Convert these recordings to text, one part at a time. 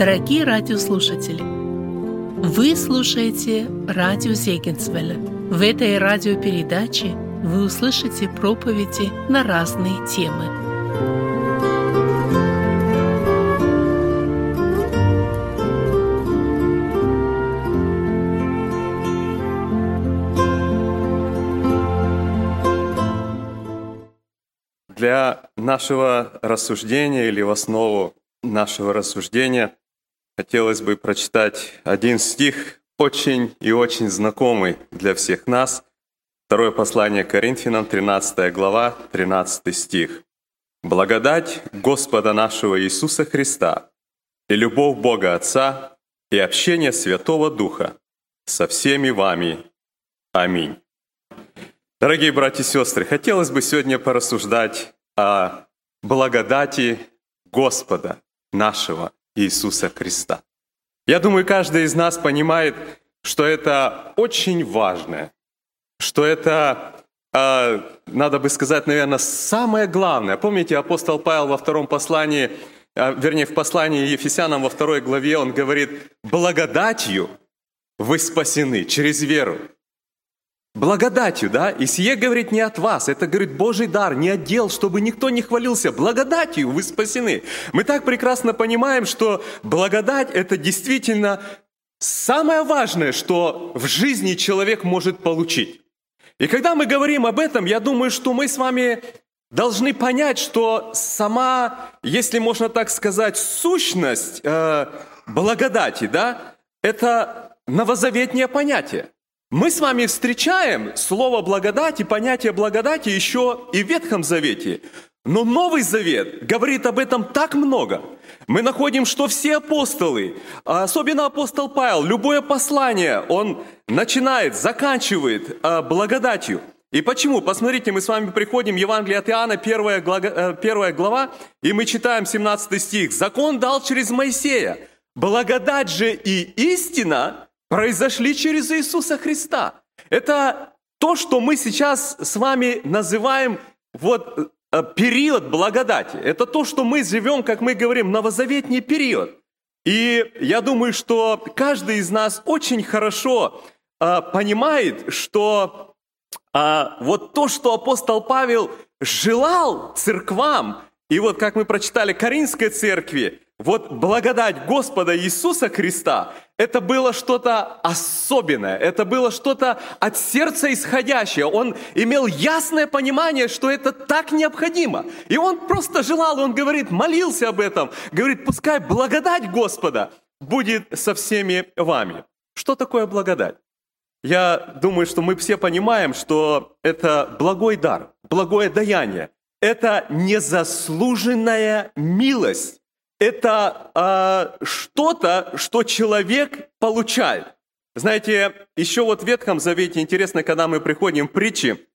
Дорогие радиослушатели, вы слушаете радио Зегенсвелля. В этой радиопередаче вы услышите проповеди на разные темы. Для нашего рассуждения или в основу нашего рассуждения хотелось бы прочитать один стих, очень и очень знакомый для всех нас. Второе послание Коринфянам, 13 глава, 13 стих. «Благодать Господа нашего Иисуса Христа и любовь Бога Отца и общение Святого Духа со всеми вами. Аминь». Дорогие братья и сестры, хотелось бы сегодня порассуждать о благодати Господа нашего Иисуса Христа. Я думаю, каждый из нас понимает, что это очень важное, что это, э, надо бы сказать, наверное, самое главное. Помните, апостол Павел во втором послании, э, вернее, в послании Ефесянам во второй главе, он говорит, благодатью вы спасены через веру. Благодатью, да? И сие говорит не от вас, это, говорит, Божий дар, не отдел, чтобы никто не хвалился. Благодатью вы спасены. Мы так прекрасно понимаем, что благодать – это действительно самое важное, что в жизни человек может получить. И когда мы говорим об этом, я думаю, что мы с вами должны понять, что сама, если можно так сказать, сущность э, благодати, да, это новозаветнее понятие. Мы с вами встречаем слово благодать и понятие благодати еще и в Ветхом Завете. Но Новый Завет говорит об этом так много. Мы находим, что все апостолы, а особенно апостол Павел, любое послание, он начинает, заканчивает а, благодатью. И почему? Посмотрите, мы с вами приходим, Евангелие от Иоанна, первая глава, э, первая глава, и мы читаем 17 стих. «Закон дал через Моисея, благодать же и истина произошли через Иисуса Христа. Это то, что мы сейчас с вами называем вот э, период благодати. Это то, что мы живем, как мы говорим, новозаветний период. И я думаю, что каждый из нас очень хорошо а, понимает, что а, вот то, что апостол Павел желал церквам, и вот как мы прочитали Каринской церкви, вот благодать Господа Иисуса Христа, это было что-то особенное, это было что-то от сердца исходящее. Он имел ясное понимание, что это так необходимо. И он просто желал, он говорит, молился об этом, говорит, пускай благодать Господа будет со всеми вами. Что такое благодать? Я думаю, что мы все понимаем, что это благой дар, благое даяние. Это незаслуженная милость это э, что-то, что человек получает. Знаете, еще вот в Ветхом Завете, интересно, когда мы приходим в притчи,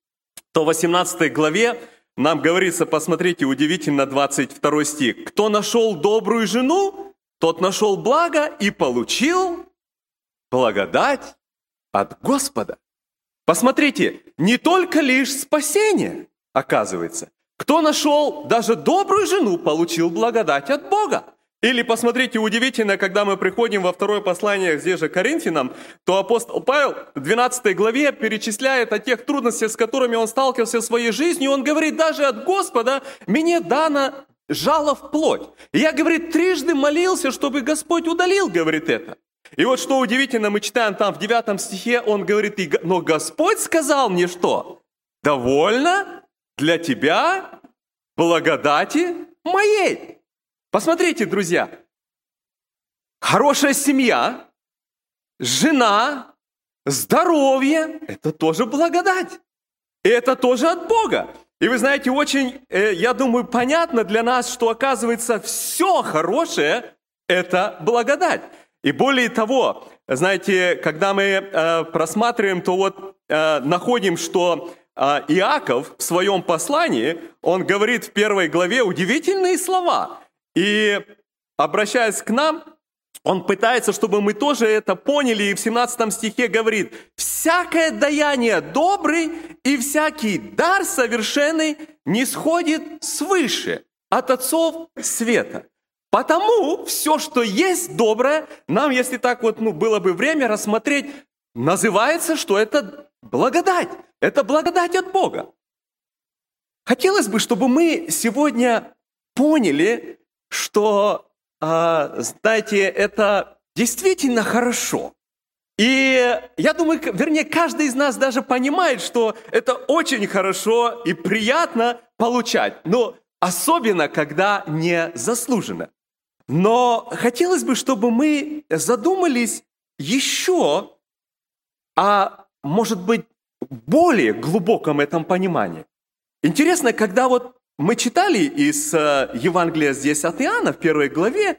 то в 18 главе нам говорится, посмотрите, удивительно 22 стих. «Кто нашел добрую жену, тот нашел благо и получил благодать от Господа». Посмотрите, не только лишь спасение, оказывается, кто нашел даже добрую жену, получил благодать от Бога. Или посмотрите, удивительно, когда мы приходим во второе послание здесь же Коринфянам, то апостол Павел в 12 главе перечисляет о тех трудностях, с которыми он сталкивался в своей жизни. Он говорит, даже от Господа мне дано жало в плоть. И я, говорит, трижды молился, чтобы Господь удалил, говорит это. И вот что удивительно, мы читаем там в 9 стихе, он говорит, но Господь сказал мне что? Довольно для тебя благодати моей. Посмотрите, друзья, хорошая семья, жена, здоровье – это тоже благодать. И это тоже от Бога. И вы знаете, очень, э, я думаю, понятно для нас, что оказывается все хорошее – это благодать. И более того, знаете, когда мы э, просматриваем, то вот э, находим, что а Иаков в своем послании, он говорит в первой главе удивительные слова. И обращаясь к нам, он пытается, чтобы мы тоже это поняли, и в 17 стихе говорит, «Всякое даяние добрый и всякий дар совершенный не сходит свыше от отцов света». Потому все, что есть доброе, нам, если так вот ну, было бы время рассмотреть, называется, что это благодать. Это благодать от Бога. Хотелось бы, чтобы мы сегодня поняли, что, э, знаете, это действительно хорошо. И я думаю, вернее, каждый из нас даже понимает, что это очень хорошо и приятно получать, но особенно, когда не заслуженно. Но хотелось бы, чтобы мы задумались еще о, может быть, более глубоком этом понимании. Интересно, когда вот мы читали из э, Евангелия здесь от Иоанна в первой главе,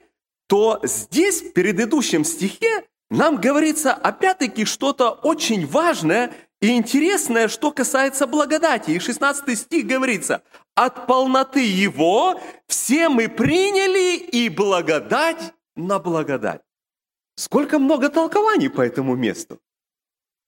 то здесь, в предыдущем стихе, нам говорится опять-таки что-то очень важное и интересное, что касается благодати. И 16 стих говорится, «От полноты Его все мы приняли и благодать на благодать». Сколько много толкований по этому месту.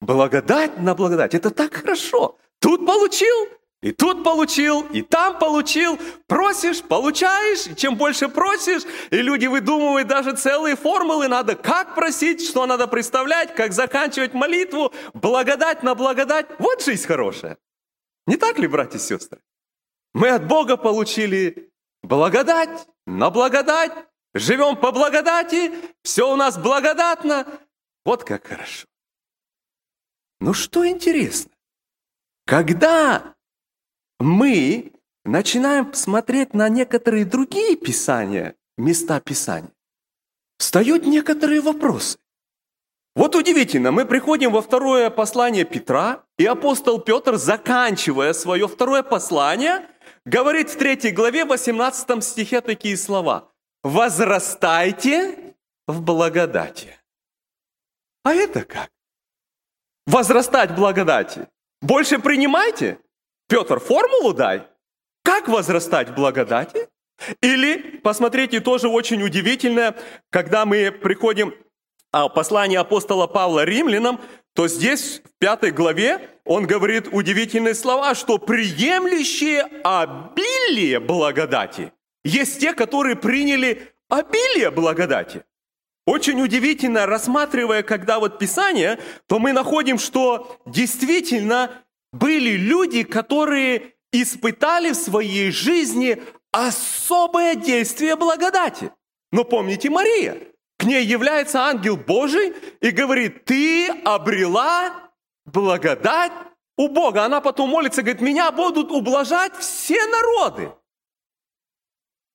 Благодать на благодать. Это так хорошо. Тут получил, и тут получил, и там получил. Просишь, получаешь. И чем больше просишь, и люди выдумывают даже целые формулы, надо как просить, что надо представлять, как заканчивать молитву, благодать на благодать. Вот жизнь хорошая. Не так ли, братья и сестры? Мы от Бога получили благодать на благодать, живем по благодати, все у нас благодатно. Вот как хорошо. Ну что интересно, когда мы начинаем смотреть на некоторые другие писания, места Писания, встают некоторые вопросы. Вот удивительно, мы приходим во второе послание Петра, и апостол Петр, заканчивая свое второе послание, говорит в третьей главе, 18 стихе такие слова. «Возрастайте в благодати». А это как? Возрастать благодати. Больше принимайте? Петр, формулу дай. Как возрастать благодати? Или, посмотрите, тоже очень удивительное, когда мы приходим а, послание апостола Павла римлянам, то здесь в пятой главе он говорит удивительные слова, что приемлющие обилие благодати есть те, которые приняли обилие благодати. Очень удивительно, рассматривая, когда вот Писание, то мы находим, что действительно были люди, которые испытали в своей жизни особое действие благодати. Но помните Мария, к ней является ангел Божий и говорит, ты обрела благодать у Бога. Она потом молится, говорит, меня будут ублажать все народы.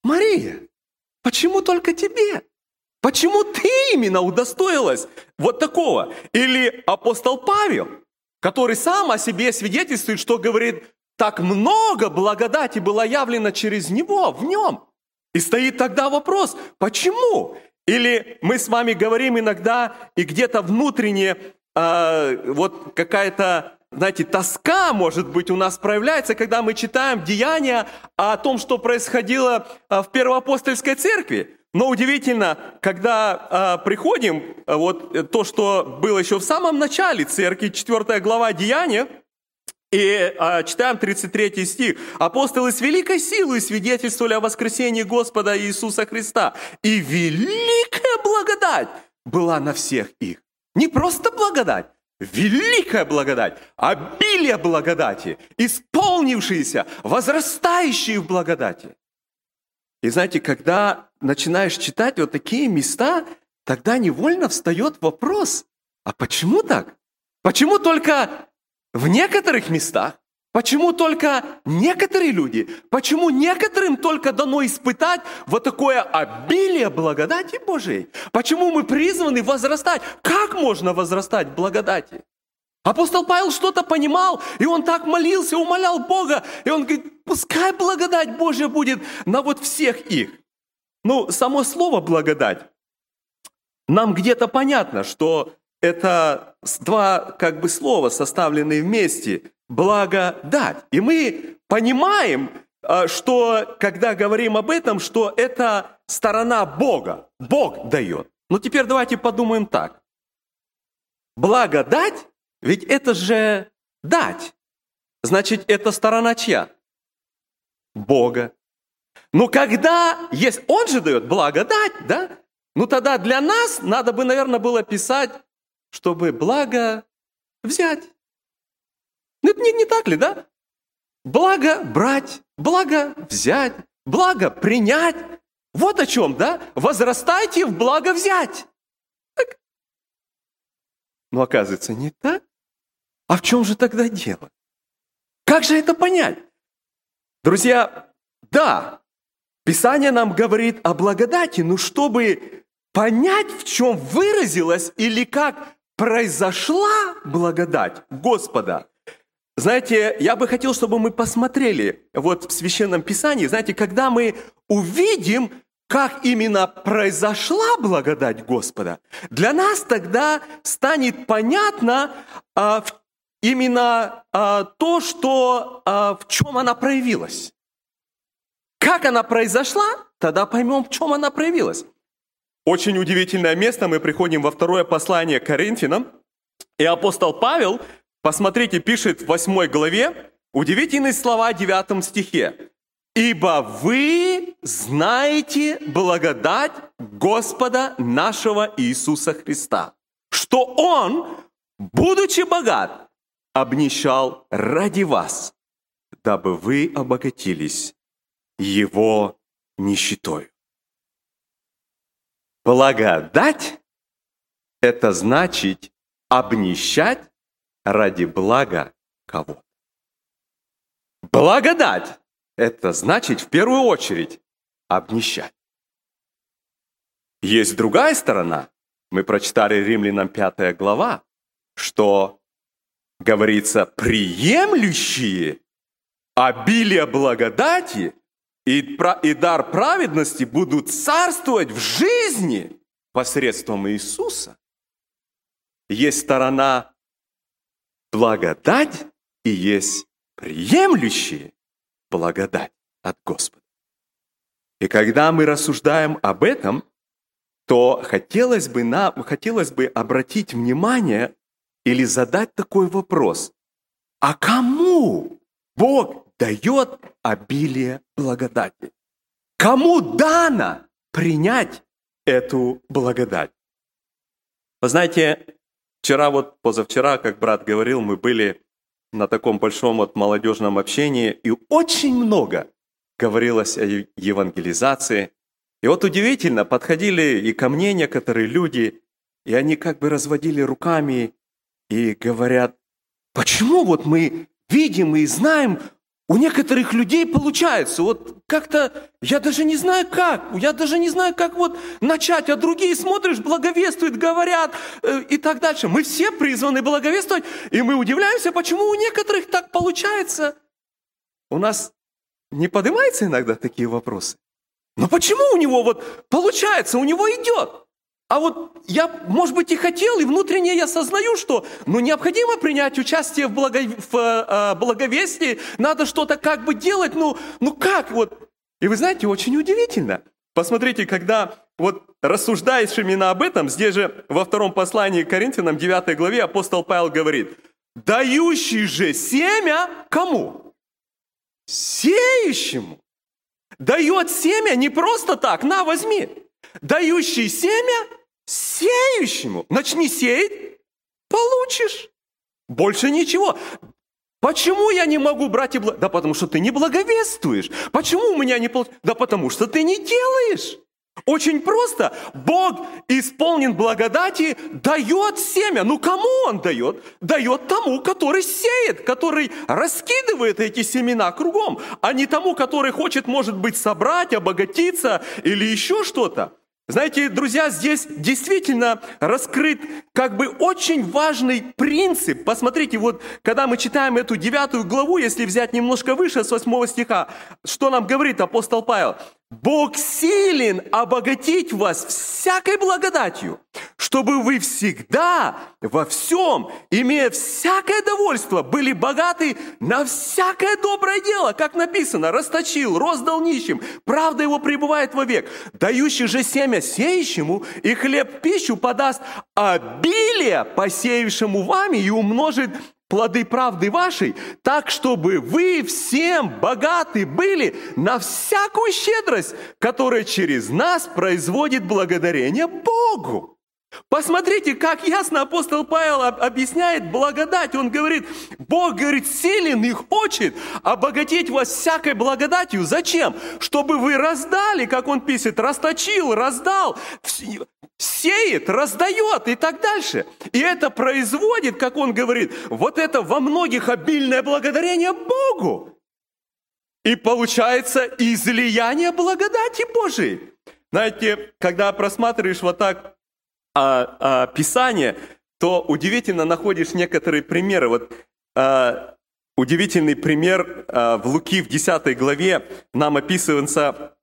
Мария, почему только тебе? Почему ты именно удостоилась вот такого? Или апостол Павел – который сам о себе свидетельствует, что говорит, так много благодати было явлено через него, в нем. И стоит тогда вопрос, почему? Или мы с вами говорим иногда, и где-то внутренне э, вот какая-то, знаете, тоска, может быть, у нас проявляется, когда мы читаем деяния о том, что происходило а, в Первоапостольской церкви. Но удивительно, когда э, приходим, вот то, что было еще в самом начале церкви, 4 глава Деяния, и э, читаем 33 стих. «Апостолы с великой силой свидетельствовали о воскресении Господа Иисуса Христа, и великая благодать была на всех их». Не просто благодать, великая благодать, обилие благодати, исполнившиеся, возрастающие в благодати. И знаете, когда начинаешь читать вот такие места, тогда невольно встает вопрос, а почему так? Почему только в некоторых местах? Почему только некоторые люди? Почему некоторым только дано испытать вот такое обилие благодати Божией? Почему мы призваны возрастать? Как можно возрастать в благодати? Апостол Павел что-то понимал, и он так молился, умолял Бога, и он говорит, пускай благодать Божья будет на вот всех их. Ну, само слово «благодать», нам где-то понятно, что это два как бы слова, составленные вместе, благодать. И мы понимаем, а, что когда говорим об этом, что это сторона Бога. Бог дает. Но теперь давайте подумаем так. Благодать ведь это же дать. Значит, это сторона чья? Бога. Но когда есть, он же дает благодать, да? Ну тогда для нас надо бы, наверное, было писать, чтобы благо взять. Ну, это не, не так ли, да? Благо брать, благо взять, благо принять. Вот о чем, да? Возрастайте в благо взять. Так. Но оказывается, не так. А в чем же тогда дело? Как же это понять? Друзья, да, Писание нам говорит о благодати, но чтобы понять, в чем выразилась или как произошла благодать Господа, знаете, я бы хотел, чтобы мы посмотрели вот в Священном Писании, знаете, когда мы увидим, как именно произошла благодать Господа, для нас тогда станет понятно а, именно а, то, что, а, в чем она проявилась. Как она произошла, тогда поймем, в чем она проявилась. Очень удивительное место, мы приходим во второе послание к Коринфянам, и апостол Павел, посмотрите, пишет в восьмой главе, удивительные слова в девятом стихе. «Ибо вы знаете благодать Господа нашего Иисуса Христа, что Он, будучи богат, обнищал ради вас, дабы вы обогатились Его нищетой». Благодать – это значит обнищать ради блага кого-то. Благодать – это значит в первую очередь обнищать. Есть другая сторона. Мы прочитали Римлянам 5 глава, что говорится, приемлющие обилие благодати и, и дар праведности будут царствовать в жизни посредством Иисуса. Есть сторона благодать и есть приемлющие благодать от Господа. И когда мы рассуждаем об этом, то хотелось бы, нам, хотелось бы обратить внимание или задать такой вопрос. А кому Бог дает обилие благодати? Кому дано принять эту благодать? Вы знаете, вчера вот, позавчера, как брат говорил, мы были на таком большом вот молодежном общении, и очень много говорилось о евангелизации. И вот удивительно, подходили и ко мне некоторые люди, и они как бы разводили руками и говорят, почему вот мы видим и знаем, у некоторых людей получается, вот как-то, я даже не знаю как, я даже не знаю, как вот начать, а другие смотришь, благовествуют, говорят э, и так дальше. Мы все призваны благовествовать, и мы удивляемся, почему у некоторых так получается. У нас не поднимаются иногда такие вопросы? Но почему у него вот получается, у него идет? А вот я, может быть, и хотел, и внутренне я сознаю, что ну, необходимо принять участие в, благо, в э, благовестии, надо что-то как бы делать, ну, ну как вот? И вы знаете, очень удивительно. Посмотрите, когда вот рассуждаешь именно об этом, здесь же во втором послании к Коринфянам, 9 главе, апостол Павел говорит, дающий же семя кому? Сеющему. Дает семя не просто так, на, возьми. Дающий семя Сеющему. Начни сеять, получишь. Больше ничего. Почему я не могу брать и благо... Да потому что ты не благовествуешь. Почему у меня не получается? Да потому что ты не делаешь. Очень просто. Бог исполнен благодати, дает семя. Ну кому Он дает? Дает тому, который сеет, который раскидывает эти семена кругом, а не тому, который хочет, может быть, собрать, обогатиться или еще что-то. Знаете, друзья, здесь действительно раскрыт как бы очень важный принцип. Посмотрите, вот когда мы читаем эту девятую главу, если взять немножко выше, с восьмого стиха, что нам говорит апостол Павел? Бог силен обогатить вас всякой благодатью, чтобы вы всегда, во всем, имея всякое довольство, были богаты на всякое доброе дело, как написано, расточил, роздал нищим, правда его пребывает вовек, дающий же семя сеющему и хлеб пищу подаст обилие посеявшему вами и умножит плоды правды вашей, так, чтобы вы всем богаты были на всякую щедрость, которая через нас производит благодарение Богу. Посмотрите, как ясно апостол Павел объясняет благодать. Он говорит, Бог, говорит, силен и хочет обогатить вас всякой благодатью. Зачем? Чтобы вы раздали, как он пишет, расточил, раздал, сеет, раздает и так дальше. И это производит, как он говорит, вот это во многих обильное благодарение Богу. И получается излияние благодати Божией. Знаете, когда просматриваешь вот так а, а, Писание, то удивительно находишь некоторые примеры. Вот а, удивительный пример а, в Луки в 10 главе нам описывается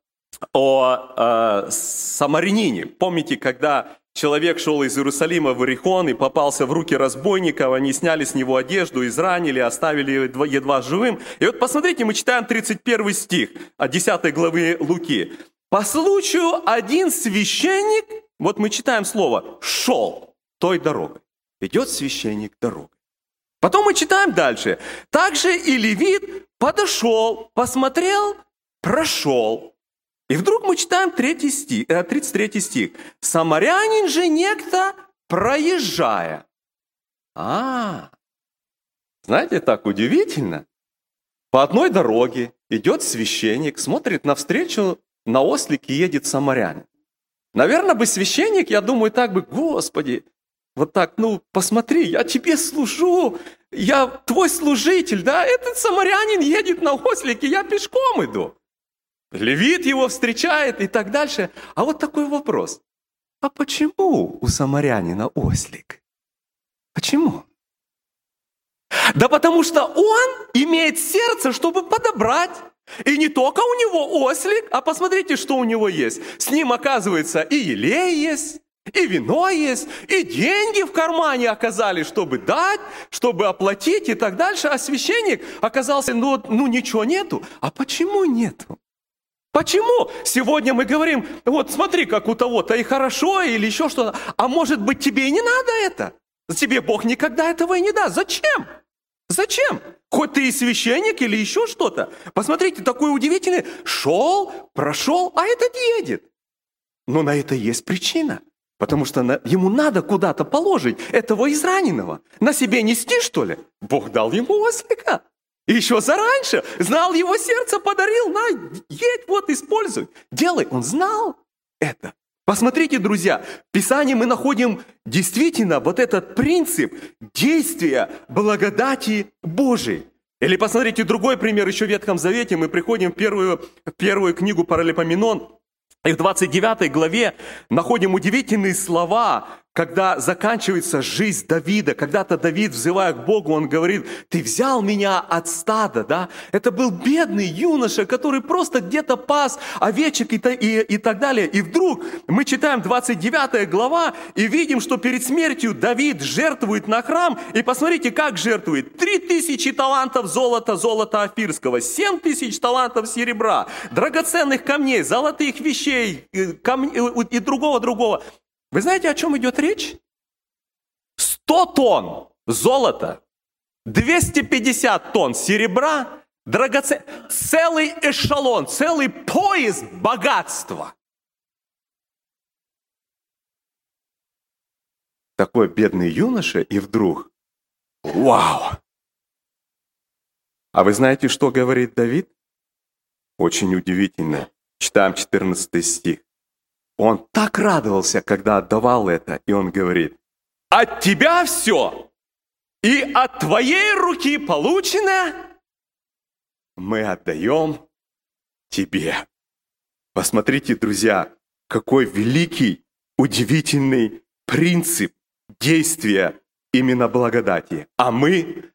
о а, самарянине. Помните, когда человек шел из Иерусалима в Иерихон и попался в руки разбойников, они сняли с него одежду, изранили, оставили едва, едва живым. И вот посмотрите, мы читаем 31 стих 10 главы Луки. «По случаю один священник вот мы читаем слово «шел той дорогой». Идет священник дорогой. Потом мы читаем дальше. Также и левит подошел, посмотрел, прошел. И вдруг мы читаем 3 стих, 33 э, стих. «Самарянин же некто, проезжая». А, знаете, так удивительно. По одной дороге идет священник, смотрит навстречу, на ослике едет самарянин. Наверное, бы священник, я думаю, так бы, Господи, вот так, ну, посмотри, я тебе служу, я твой служитель, да, этот самарянин едет на ослике, я пешком иду. Левит его встречает и так дальше. А вот такой вопрос. А почему у самарянина ослик? Почему? Да потому что он имеет сердце, чтобы подобрать и не только у него ослик, а посмотрите, что у него есть. С ним, оказывается, и елей есть, и вино есть, и деньги в кармане оказались, чтобы дать, чтобы оплатить и так дальше. А священник оказался, ну, ну ничего нету. А почему нету? Почему сегодня мы говорим, вот смотри, как у того-то и хорошо, или еще что-то, а может быть тебе и не надо это? Тебе Бог никогда этого и не даст. Зачем? Зачем? Хоть ты и священник или еще что-то. Посмотрите, такой удивительный. Шел, прошел, а этот едет. Но на это есть причина. Потому что ему надо куда-то положить этого израненного. На себе нести, что ли? Бог дал ему ослика. Еще зараньше знал его сердце, подарил, на, едь, вот, используй. Делай. Он знал это. Посмотрите, друзья, в Писании мы находим действительно вот этот принцип действия благодати Божией. Или посмотрите другой пример еще в Ветхом Завете. Мы приходим в первую, в первую книгу Паралипоменон, и в 29 главе находим удивительные слова, когда заканчивается жизнь Давида, когда-то Давид, взывая к Богу, он говорит, ты взял меня от стада, да? Это был бедный юноша, который просто где-то пас овечек и, и, и так далее. И вдруг мы читаем 29 глава и видим, что перед смертью Давид жертвует на храм. И посмотрите, как жертвует. Три тысячи талантов золота, золота афирского, семь тысяч талантов серебра, драгоценных камней, золотых вещей э, кам... и другого-другого. Вы знаете, о чем идет речь? 100 тонн золота, 250 тонн серебра, драгоцен... целый эшелон, целый поезд богатства. Такой бедный юноша, и вдруг, вау! А вы знаете, что говорит Давид? Очень удивительно. Читаем 14 стих. Он так радовался, когда отдавал это, и он говорит, от тебя все, и от твоей руки полученное мы отдаем тебе. Посмотрите, друзья, какой великий, удивительный принцип действия именно благодати. А мы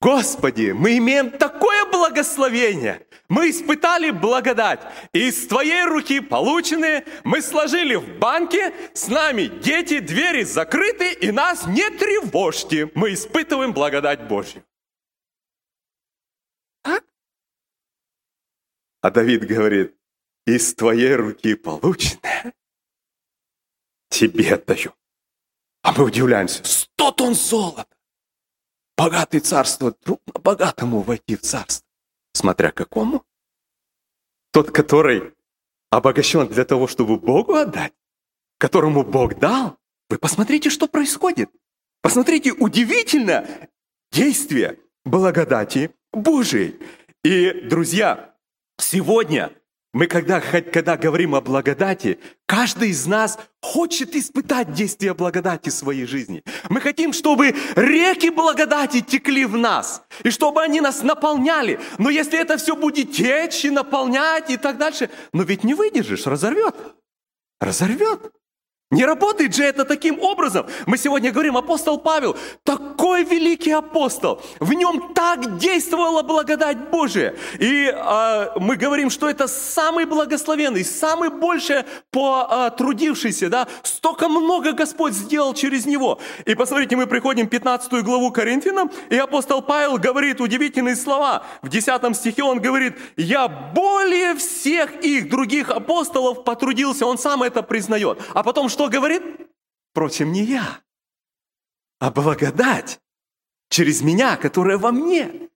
Господи, мы имеем такое благословение. Мы испытали благодать. И из Твоей руки полученные мы сложили в банке. С нами дети, двери закрыты, и нас не тревожьте. Мы испытываем благодать Божью. Так? А Давид говорит, из Твоей руки полученное тебе отдаю. А мы удивляемся, сто тонн золота. Богатый царство, трудно богатому войти в царство. Смотря какому. Тот, который обогащен для того, чтобы Богу отдать, которому Бог дал. Вы посмотрите, что происходит. Посмотрите, удивительно действие благодати Божией. И, друзья, сегодня мы, когда, когда говорим о благодати, каждый из нас хочет испытать действие благодати в своей жизни. Мы хотим, чтобы реки благодати текли в нас, и чтобы они нас наполняли. Но если это все будет течь и наполнять и так дальше, но ведь не выдержишь, разорвет. Разорвет. Не работает же это таким образом. Мы сегодня говорим, апостол Павел, такой великий апостол, в нем так действовала благодать Божия. И э, мы говорим, что это самый благословенный, самый больше потрудившийся, да, столько много Господь сделал через него. И посмотрите, мы приходим в 15 главу Коринфянам, и апостол Павел говорит удивительные слова. В 10 стихе он говорит, я более всех их других апостолов потрудился, он сам это признает. А потом что говорит? Впрочем, не я, а благодать через меня, которая во мне.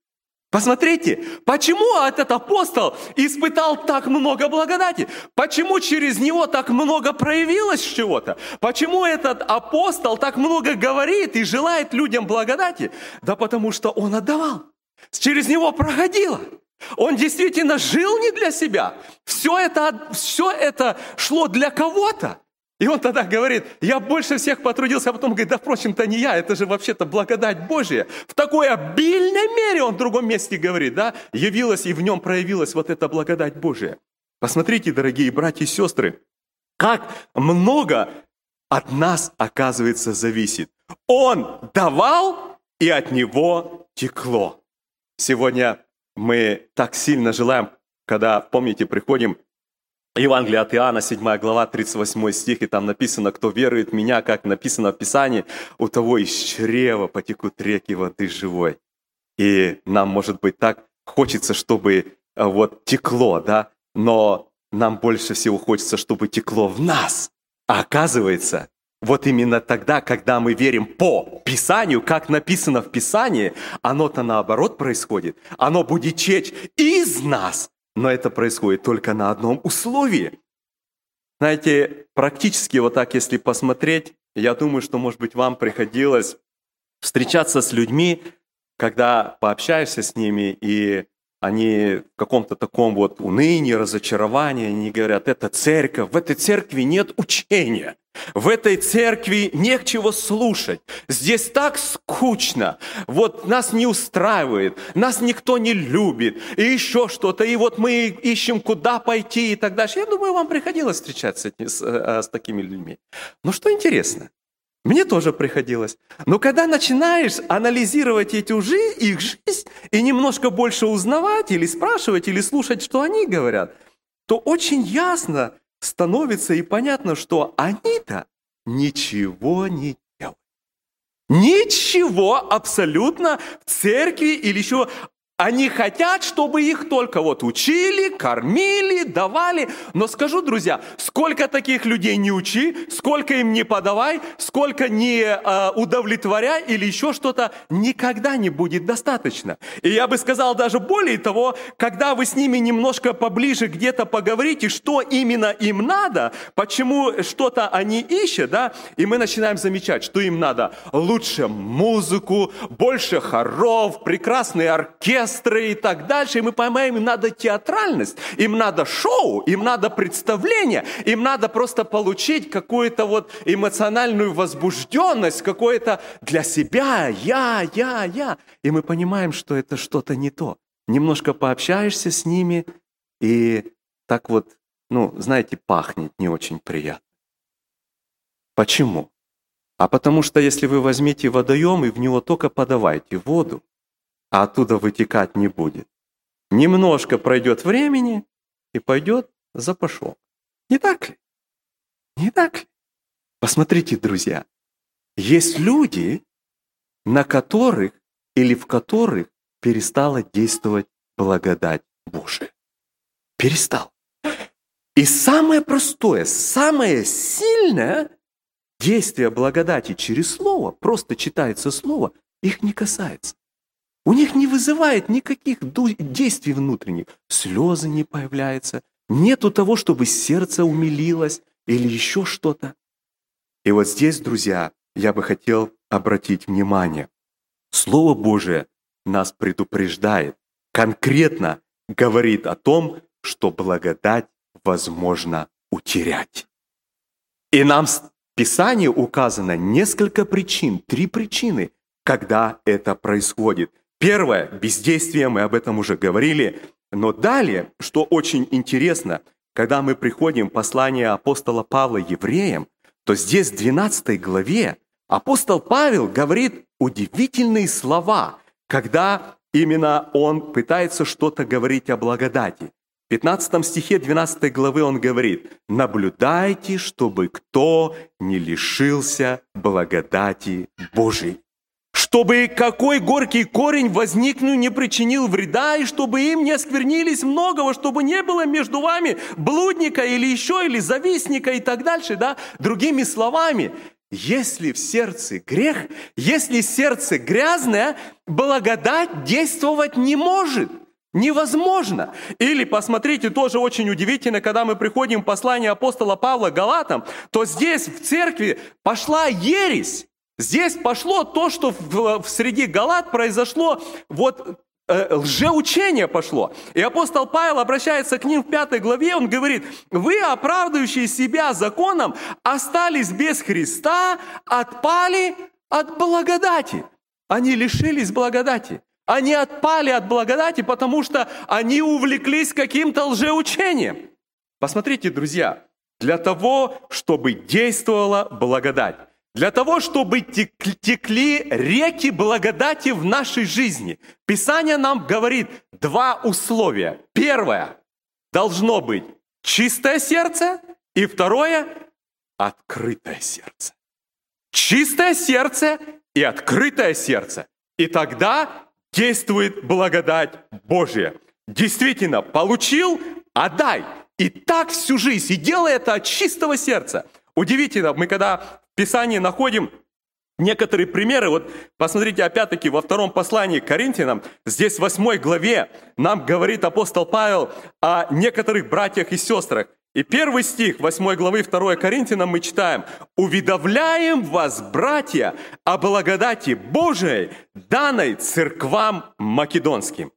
Посмотрите, почему этот апостол испытал так много благодати? Почему через него так много проявилось чего-то? Почему этот апостол так много говорит и желает людям благодати? Да потому что он отдавал. Через него проходило. Он действительно жил не для себя. Все это, все это шло для кого-то. И он тогда говорит, я больше всех потрудился, а потом говорит, да, впрочем-то не я, это же вообще-то благодать Божия. В такой обильной мере, он в другом месте говорит, да, явилась и в нем проявилась вот эта благодать Божия. Посмотрите, дорогие братья и сестры, как много от нас, оказывается, зависит. Он давал, и от него текло. Сегодня мы так сильно желаем, когда, помните, приходим Евангелие от Иоанна, 7 глава, 38 стих, и там написано, кто верует в меня, как написано в Писании, у того из чрева потекут реки воды живой. И нам, может быть, так хочется, чтобы э, вот текло, да, но нам больше всего хочется, чтобы текло в нас. А оказывается, вот именно тогда, когда мы верим по Писанию, как написано в Писании, оно-то наоборот происходит. Оно будет течь из нас, но это происходит только на одном условии. Знаете, практически вот так, если посмотреть, я думаю, что, может быть, вам приходилось встречаться с людьми, когда пообщаешься с ними, и они в каком-то таком вот унынии, разочаровании, они говорят, это церковь, в этой церкви нет учения, в этой церкви не к чего слушать, здесь так скучно, вот нас не устраивает, нас никто не любит, и еще что-то, и вот мы ищем, куда пойти и так дальше. Я думаю, вам приходилось встречаться с, э, с такими людьми. Но что интересно, мне тоже приходилось. Но когда начинаешь анализировать эти уже, их жизнь и немножко больше узнавать или спрашивать, или слушать, что они говорят, то очень ясно становится и понятно, что они-то ничего не делают. Ничего абсолютно в церкви или еще они хотят, чтобы их только вот учили, кормили, давали. Но скажу, друзья, сколько таких людей не учи, сколько им не подавай, сколько не э, удовлетворяй или еще что-то, никогда не будет достаточно. И я бы сказал даже более того, когда вы с ними немножко поближе где-то поговорите, что именно им надо, почему что-то они ищут, да, и мы начинаем замечать, что им надо лучше музыку, больше хоров, прекрасный оркестр, оркестры и так дальше. И мы понимаем, им надо театральность, им надо шоу, им надо представление, им надо просто получить какую-то вот эмоциональную возбужденность, какое-то для себя, я, я, я. И мы понимаем, что это что-то не то. Немножко пообщаешься с ними, и так вот, ну, знаете, пахнет не очень приятно. Почему? А потому что если вы возьмете водоем и в него только подавайте воду, а оттуда вытекать не будет. Немножко пройдет времени, и пойдет запашок. Не так ли? Не так ли? Посмотрите, друзья, есть люди, на которых или в которых перестала действовать благодать Божия. Перестал. И самое простое, самое сильное действие благодати через Слово, просто читается Слово, их не касается. У них не вызывает никаких действий внутренних. Слезы не появляются. Нету того, чтобы сердце умилилось или еще что-то. И вот здесь, друзья, я бы хотел обратить внимание. Слово Божие нас предупреждает, конкретно говорит о том, что благодать возможно утерять. И нам в Писании указано несколько причин, три причины, когда это происходит. Первое – бездействие, мы об этом уже говорили. Но далее, что очень интересно, когда мы приходим в послание апостола Павла евреям, то здесь в 12 главе апостол Павел говорит удивительные слова, когда именно он пытается что-то говорить о благодати. В 15 стихе 12 главы он говорит, «Наблюдайте, чтобы кто не лишился благодати Божией» чтобы какой горький корень возникнул, не причинил вреда, и чтобы им не осквернились многого, чтобы не было между вами блудника или еще, или завистника и так дальше, да? Другими словами, если в сердце грех, если сердце грязное, благодать действовать не может. Невозможно. Или посмотрите, тоже очень удивительно, когда мы приходим в послание апостола Павла Галатам, то здесь в церкви пошла ересь. Здесь пошло то, что в, в среди галат произошло, вот э, лжеучение пошло. И апостол Павел обращается к ним в пятой главе, он говорит, вы, оправдывающие себя законом, остались без Христа, отпали от благодати. Они лишились благодати. Они отпали от благодати, потому что они увлеклись каким-то лжеучением. Посмотрите, друзья, для того, чтобы действовала благодать, для того, чтобы текли реки благодати в нашей жизни, Писание нам говорит два условия. Первое – должно быть чистое сердце, и второе – открытое сердце. Чистое сердце и открытое сердце. И тогда действует благодать Божья. Действительно, получил – отдай. И так всю жизнь. И делай это от чистого сердца. Удивительно, мы когда Писании находим некоторые примеры. Вот посмотрите, опять-таки, во втором послании к Коринфянам, здесь в восьмой главе нам говорит апостол Павел о некоторых братьях и сестрах. И первый стих 8 главы 2 Коринфянам мы читаем «Уведовляем вас, братья, о благодати Божией, данной церквам македонским».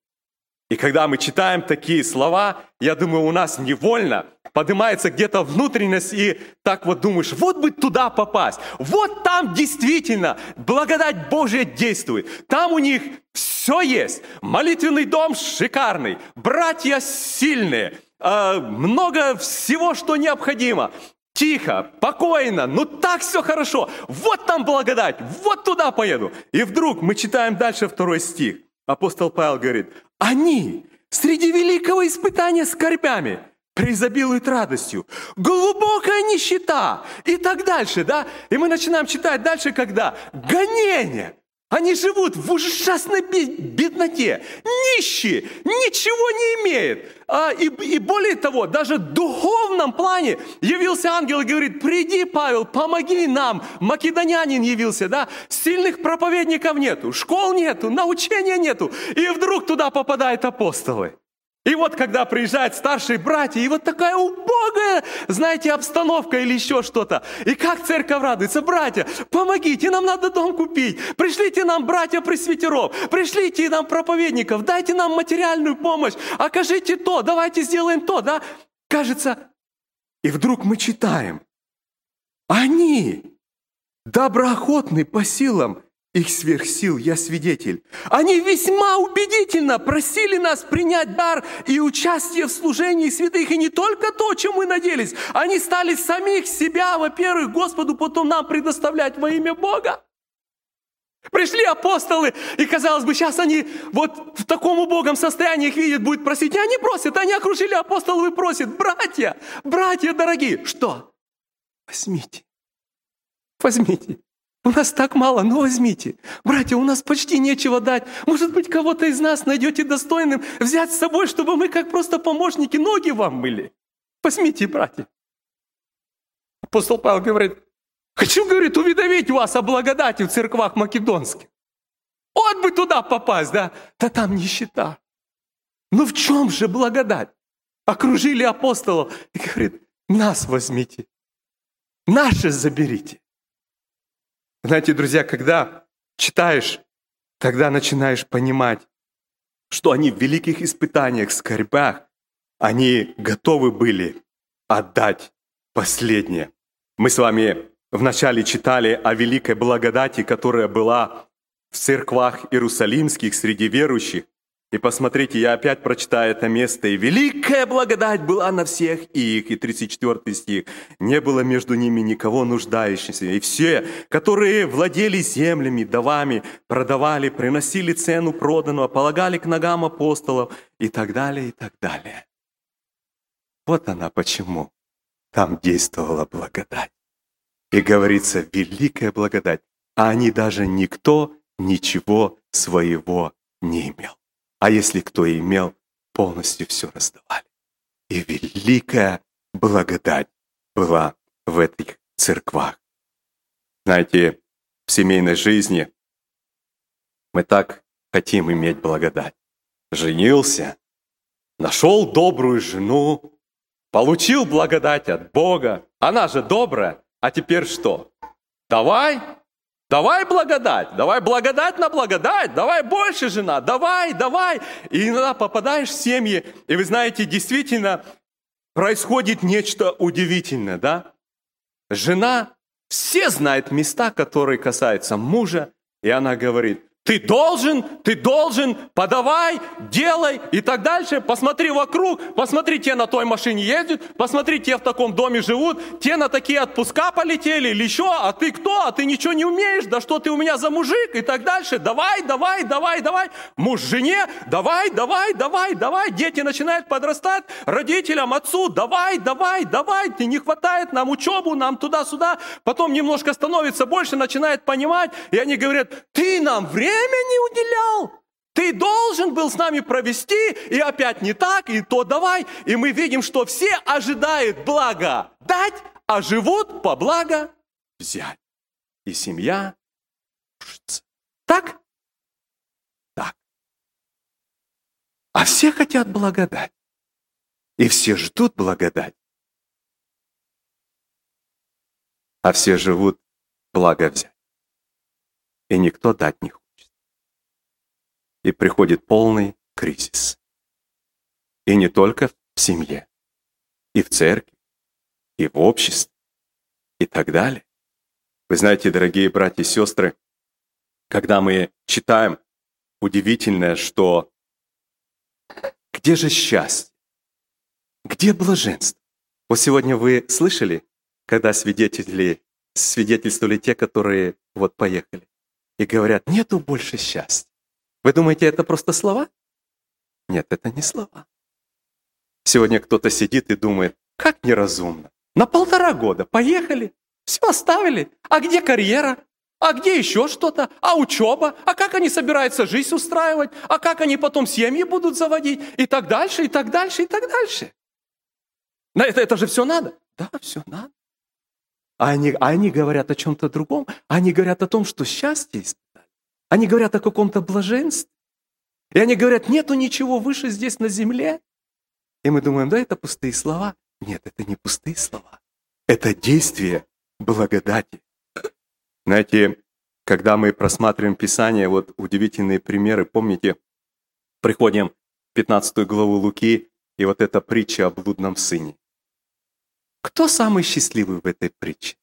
И когда мы читаем такие слова, я думаю, у нас невольно поднимается где-то внутренность, и так вот думаешь, вот бы туда попасть. Вот там действительно благодать Божья действует. Там у них все есть. Молитвенный дом шикарный, братья сильные, а, много всего, что необходимо. Тихо, покойно, ну так все хорошо. Вот там благодать, вот туда поеду. И вдруг мы читаем дальше второй стих. Апостол Павел говорит, они среди великого испытания скорбями преизобилуют радостью, глубокая нищета и так дальше, да? И мы начинаем читать дальше, когда гонение, они живут в ужасной бедноте, нищие, ничего не имеют. А, и, и более того, даже в духовном плане явился ангел и говорит, приди, Павел, помоги нам. Македонянин явился, да? Сильных проповедников нету, школ нету, научения нету. И вдруг туда попадают апостолы. И вот когда приезжают старшие братья, и вот такая убогая, знаете, обстановка или еще что-то. И как церковь радуется, братья, помогите, нам надо дом купить. Пришлите нам братья пресвитеров, пришлите нам проповедников, дайте нам материальную помощь, окажите то, давайте сделаем то, да? Кажется, и вдруг мы читаем, они доброохотны по силам их сверхсил, я свидетель. Они весьма убедительно просили нас принять дар и участие в служении святых. И не только то, чем мы надеялись. Они стали самих себя, во-первых, Господу, потом нам предоставлять во имя Бога. Пришли апостолы, и казалось бы, сейчас они вот в таком убогом состоянии их видят, будут просить. И они просят, они окружили апостолов и просят, братья, братья дорогие, что? Возьмите, возьмите. У нас так мало, ну возьмите. Братья, у нас почти нечего дать. Может быть, кого-то из нас найдете достойным взять с собой, чтобы мы как просто помощники ноги вам мыли. Возьмите, братья. Апостол Павел говорит, хочу, говорит, уведомить вас о благодати в церквах македонских. Вот бы туда попасть, да? Да там нищета. Ну в чем же благодать? Окружили апостолов и говорит, нас возьмите, наше заберите. Знаете, друзья, когда читаешь, тогда начинаешь понимать, что они в великих испытаниях, скорбях, они готовы были отдать последнее. Мы с вами вначале читали о великой благодати, которая была в церквах иерусалимских среди верующих. И посмотрите, я опять прочитаю это место. «И великая благодать была на всех их». И 34 стих. «Не было между ними никого нуждающихся. И все, которые владели землями, домами, продавали, приносили цену проданного, полагали к ногам апостолов» и так далее, и так далее. Вот она почему там действовала благодать. И говорится, великая благодать. А они даже никто ничего своего не имел. А если кто и имел, полностью все раздавали. И великая благодать была в этих церквах. Знаете, в семейной жизни мы так хотим иметь благодать. Женился, нашел добрую жену, получил благодать от Бога. Она же добрая, а теперь что? Давай Давай благодать, давай благодать на благодать, давай больше жена, давай, давай. И иногда попадаешь в семьи, и вы знаете, действительно происходит нечто удивительное, да? Жена все знает места, которые касаются мужа, и она говорит, ты должен, ты должен, подавай, делай и так дальше. Посмотри вокруг, посмотри, те на той машине ездят, посмотри, те в таком доме живут, те на такие отпуска полетели или еще, а ты кто? А ты ничего не умеешь, да что ты у меня за мужик и так дальше. Давай, давай, давай, давай. Муж жене, давай, давай, давай, давай. Дети начинают подрастать, родителям, отцу, давай, давай, давай. Ты не хватает нам учебу, нам туда-сюда. Потом немножко становится больше, начинает понимать, и они говорят, ты нам время время не уделял. Ты должен был с нами провести, и опять не так, и то давай. И мы видим, что все ожидают блага дать, а живут по благо взять. И семья Так? Так. А все хотят благодать. И все ждут благодать. А все живут благо взять. И никто дать не хочет и приходит полный кризис. И не только в семье, и в церкви, и в обществе, и так далее. Вы знаете, дорогие братья и сестры, когда мы читаем, удивительное, что где же счастье? Где блаженство? Вот сегодня вы слышали, когда свидетели, свидетельствовали те, которые вот поехали, и говорят, нету больше счастья. Вы думаете, это просто слова? Нет, это не слова. Сегодня кто-то сидит и думает, как неразумно. На полтора года поехали, все оставили. А где карьера? А где еще что-то? А учеба? А как они собираются жизнь устраивать? А как они потом семьи будут заводить? И так дальше, и так дальше, и так дальше. На это, это же все надо? Да, все надо. А они, а они говорят о чем-то другом. Они говорят о том, что счастье они говорят о каком-то блаженстве. И они говорят, нету ничего выше здесь на земле. И мы думаем, да, это пустые слова. Нет, это не пустые слова. Это действие благодати. Знаете, когда мы просматриваем Писание, вот удивительные примеры, помните, приходим в 15 главу Луки, и вот эта притча о блудном сыне. Кто самый счастливый в этой притче?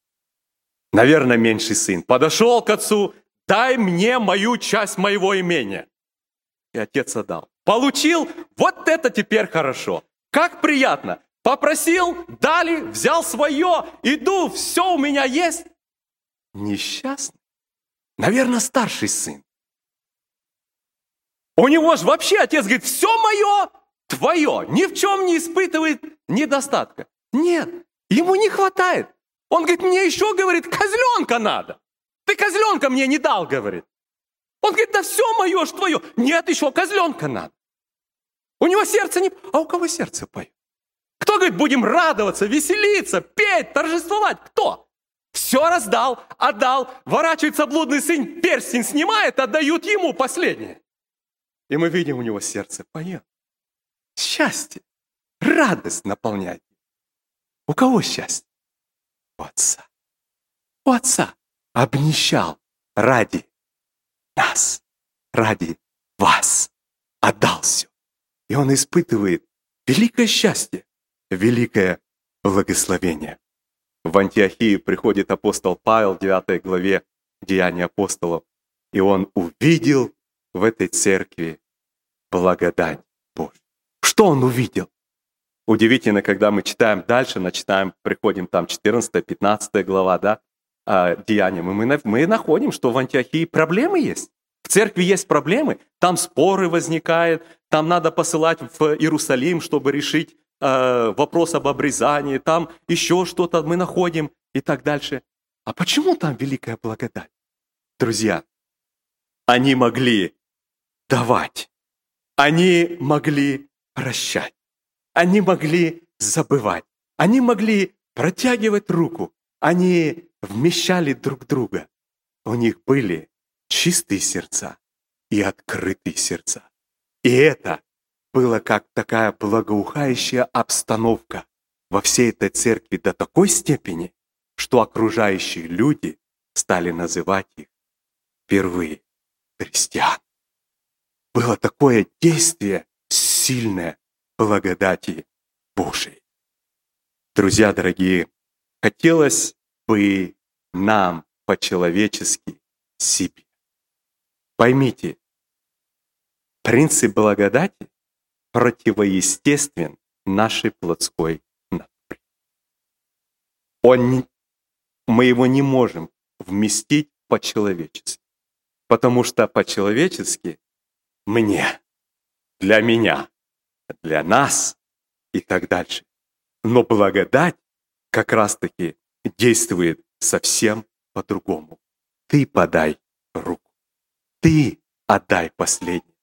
Наверное, меньший сын. Подошел к отцу, дай мне мою часть моего имения. И отец отдал. Получил, вот это теперь хорошо. Как приятно. Попросил, дали, взял свое, иду, все у меня есть. Несчастный. Наверное, старший сын. У него же вообще отец говорит, все мое, твое, ни в чем не испытывает недостатка. Нет, ему не хватает. Он говорит, мне еще, говорит, козленка надо. Ты козленка мне не дал, говорит. Он говорит, да все мое ж твое. Нет, еще козленка надо. У него сердце не... А у кого сердце поет? Кто говорит, будем радоваться, веселиться, петь, торжествовать? Кто? Все раздал, отдал. Ворачивается блудный сын, перстень снимает, отдают ему последнее. И мы видим у него сердце поет. Счастье, радость наполняет. У кого счастье? У отца. У отца обнищал ради нас, ради вас. Отдал все. И он испытывает великое счастье, великое благословение. В Антиохии приходит апостол Павел в 9 главе Деяния апостолов, и он увидел в этой церкви благодать Божью. Что он увидел? Удивительно, когда мы читаем дальше, начинаем, приходим там 14-15 глава, да, а, Деяния, мы, мы находим, что в Антиохии проблемы есть. В церкви есть проблемы, там споры возникают, там надо посылать в Иерусалим, чтобы решить э, вопрос об обрезании, там еще что-то мы находим и так дальше. А почему там великая благодать? Друзья, они могли давать, они могли прощать, они могли забывать, они могли протягивать руку, они вмещали друг друга. У них были чистые сердца и открытые сердца. И это было как такая благоухающая обстановка во всей этой церкви до такой степени, что окружающие люди стали называть их впервые христиан. Было такое действие сильное благодати Божией. Друзья дорогие, хотелось бы нам по-человечески себе. Поймите, принцип благодати противоестествен нашей плотской натуре. Он, мы его не можем вместить по-человечески, потому что по-человечески мне, для меня, для нас и так дальше. Но благодать как раз-таки действует совсем по-другому. Ты подай руку. Ты отдай последний.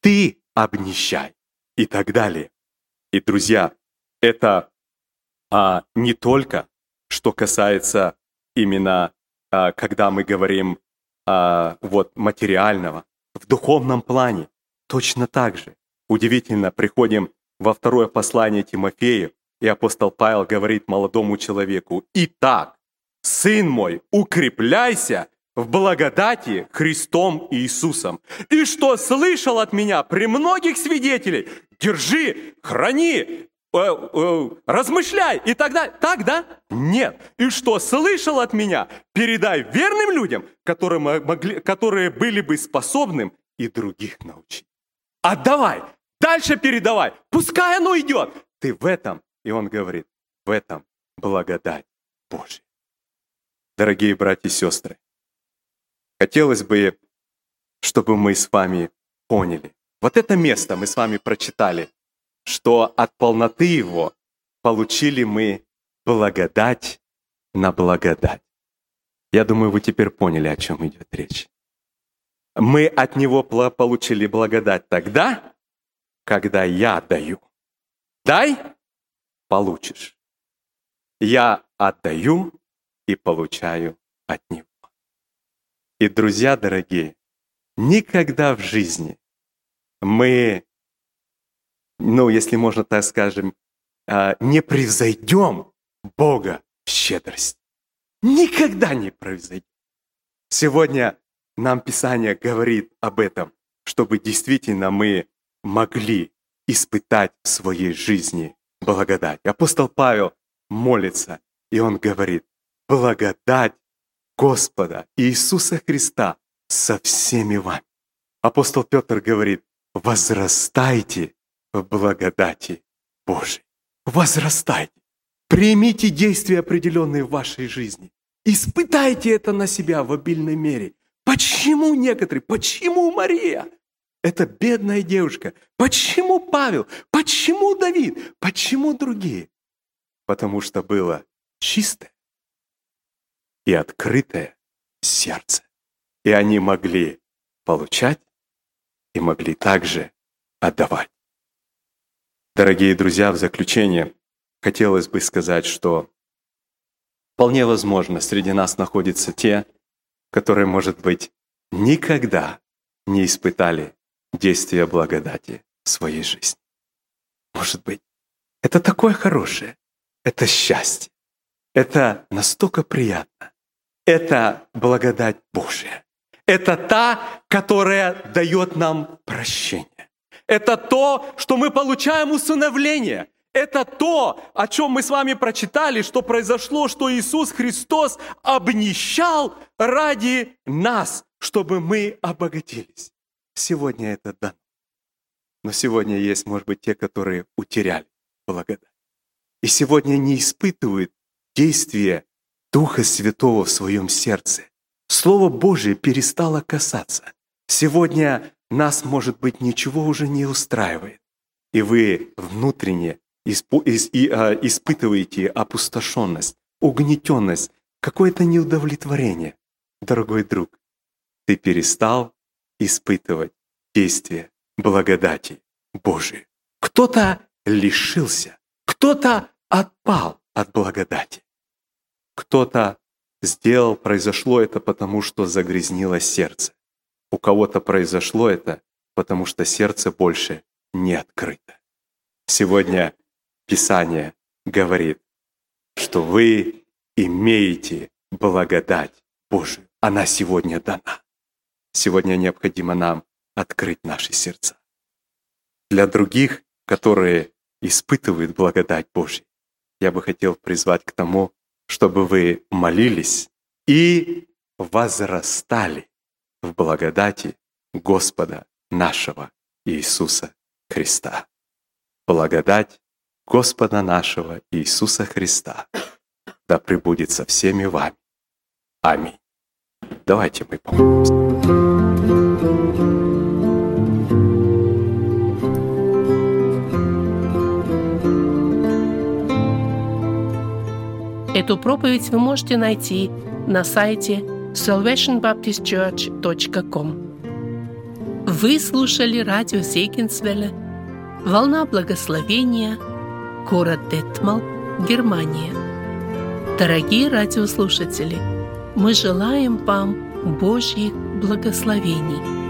Ты обнищай и так далее. И, друзья, это а, не только, что касается именно, а, когда мы говорим а, вот материального, в духовном плане точно так же. Удивительно, приходим во второе послание Тимофею, и апостол Павел говорит молодому человеку, «Итак, сын мой, укрепляйся в благодати Христом Иисусом. И что слышал от меня при многих свидетелей, держи, храни, э, э, размышляй и тогда, так, да? Нет. И что слышал от меня, передай верным людям, которые, могли, которые были бы способным и других научить. Отдавай, дальше передавай, пускай оно идет. Ты в этом, и он говорит, в этом благодать Божья. Дорогие братья и сестры, Хотелось бы, чтобы мы с вами поняли. Вот это место мы с вами прочитали, что от полноты его получили мы благодать на благодать. Я думаю, вы теперь поняли, о чем идет речь. Мы от него получили благодать тогда, когда я даю. Дай – получишь. Я отдаю и получаю от него. И, друзья дорогие, никогда в жизни мы, ну, если можно так скажем, а, не превзойдем Бога в щедрость. Никогда не превзойдем. Сегодня нам Писание говорит об этом, чтобы действительно мы могли испытать в своей жизни благодать. Апостол Павел молится, и он говорит, благодать Господа Иисуса Христа со всеми вами. Апостол Петр говорит, возрастайте в благодати Божией. Возрастайте. Примите действия определенные в вашей жизни. Испытайте это на себя в обильной мере. Почему некоторые? Почему Мария? Это бедная девушка. Почему Павел? Почему Давид? Почему другие? Потому что было чистое, и открытое сердце. И они могли получать и могли также отдавать. Дорогие друзья, в заключение хотелось бы сказать, что Вполне возможно, среди нас находятся те, которые, может быть, никогда не испытали действия благодати в своей жизни. Может быть, это такое хорошее, это счастье, это настолько приятно, это благодать Божия. Это та, которая дает нам прощение. Это то, что мы получаем усыновление. Это то, о чем мы с вами прочитали, что произошло, что Иисус Христос обнищал ради нас, чтобы мы обогатились. Сегодня это дано. Но сегодня есть, может быть, те, которые утеряли благодать. И сегодня не испытывают действия Духа Святого в своем сердце. Слово Божие перестало касаться. Сегодня нас, может быть, ничего уже не устраивает. И вы внутренне а, испытываете опустошенность, угнетенность, какое-то неудовлетворение. Дорогой друг, ты перестал испытывать действие благодати Божией. Кто-то лишился, кто-то отпал от благодати. Кто-то сделал, произошло это потому, что загрязнило сердце. У кого-то произошло это, потому что сердце больше не открыто. Сегодня Писание говорит, что вы имеете благодать Божию. Она сегодня дана. Сегодня необходимо нам открыть наши сердца. Для других, которые испытывают благодать Божию, я бы хотел призвать к тому, чтобы вы молились и возрастали в благодати Господа нашего Иисуса Христа. Благодать Господа нашего Иисуса Христа да пребудет со всеми вами. Аминь. Давайте мы помолимся. Эту проповедь вы можете найти на сайте salvationbaptistchurch.com. Вы слушали радио Зейгенсвелля «Волна благословения», город Детмал, Германия. Дорогие радиослушатели, мы желаем вам Божьих благословений –